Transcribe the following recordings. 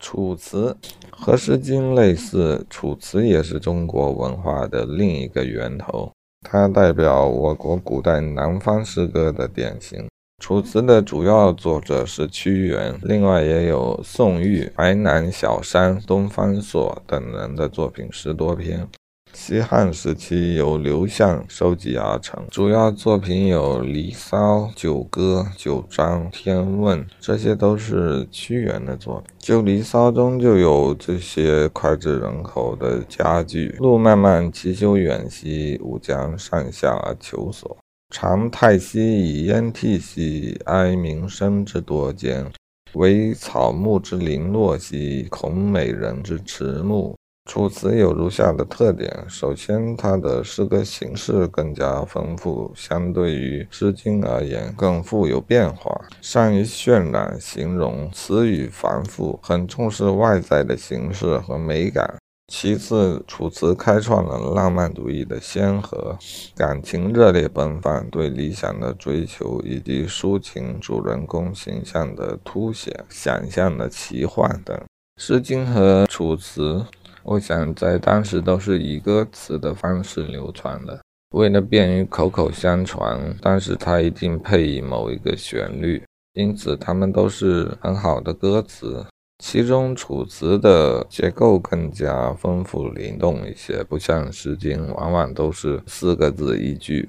《楚辞》和《诗经》类似，《楚辞》也是中国文化的另一个源头，它代表我国古代南方诗歌的典型。《楚辞》的主要作者是屈原，另外也有宋玉、淮南小山、东方朔等人的作品十多篇。西汉时期由刘向收集而成，主要作品有《离骚》《九歌》《九章》《天问》，这些都是屈原的作品。就《离骚》中就有这些脍炙人口的佳句：“路漫漫其修远兮，吾将上下而求索。长太息以烟涕兮，哀民生之多艰。惟草木之零落兮，恐美人之迟暮。”楚辞有如下的特点：首先，它的诗歌形式更加丰富，相对于《诗经》而言更富有变化，善于渲染、形容，词语繁复，很重视外在的形式和美感。其次，楚辞开创了浪漫主义的先河，感情热烈奔放，对理想的追求以及抒情主人公形象的凸显、想象的奇幻等，《诗经》和《楚辞》。我想在当时都是以歌词的方式流传的，为了便于口口相传，但是它一定配以某一个旋律，因此它们都是很好的歌词。其中《楚辞》的结构更加丰富灵动一些，不像《诗经》往往都是四个字一句。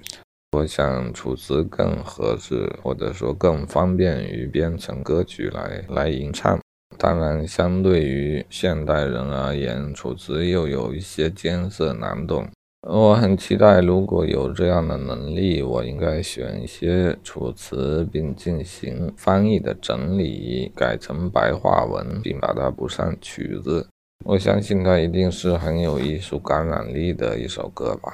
我想《楚辞》更合适，或者说更方便于编成歌曲来来吟唱。当然，相对于现代人而言，《楚辞》又有一些艰涩难懂。我很期待，如果有这样的能力，我应该选一些《楚辞》，并进行翻译的整理，改成白话文，并把它补上曲子。我相信它一定是很有艺术感染力的一首歌吧。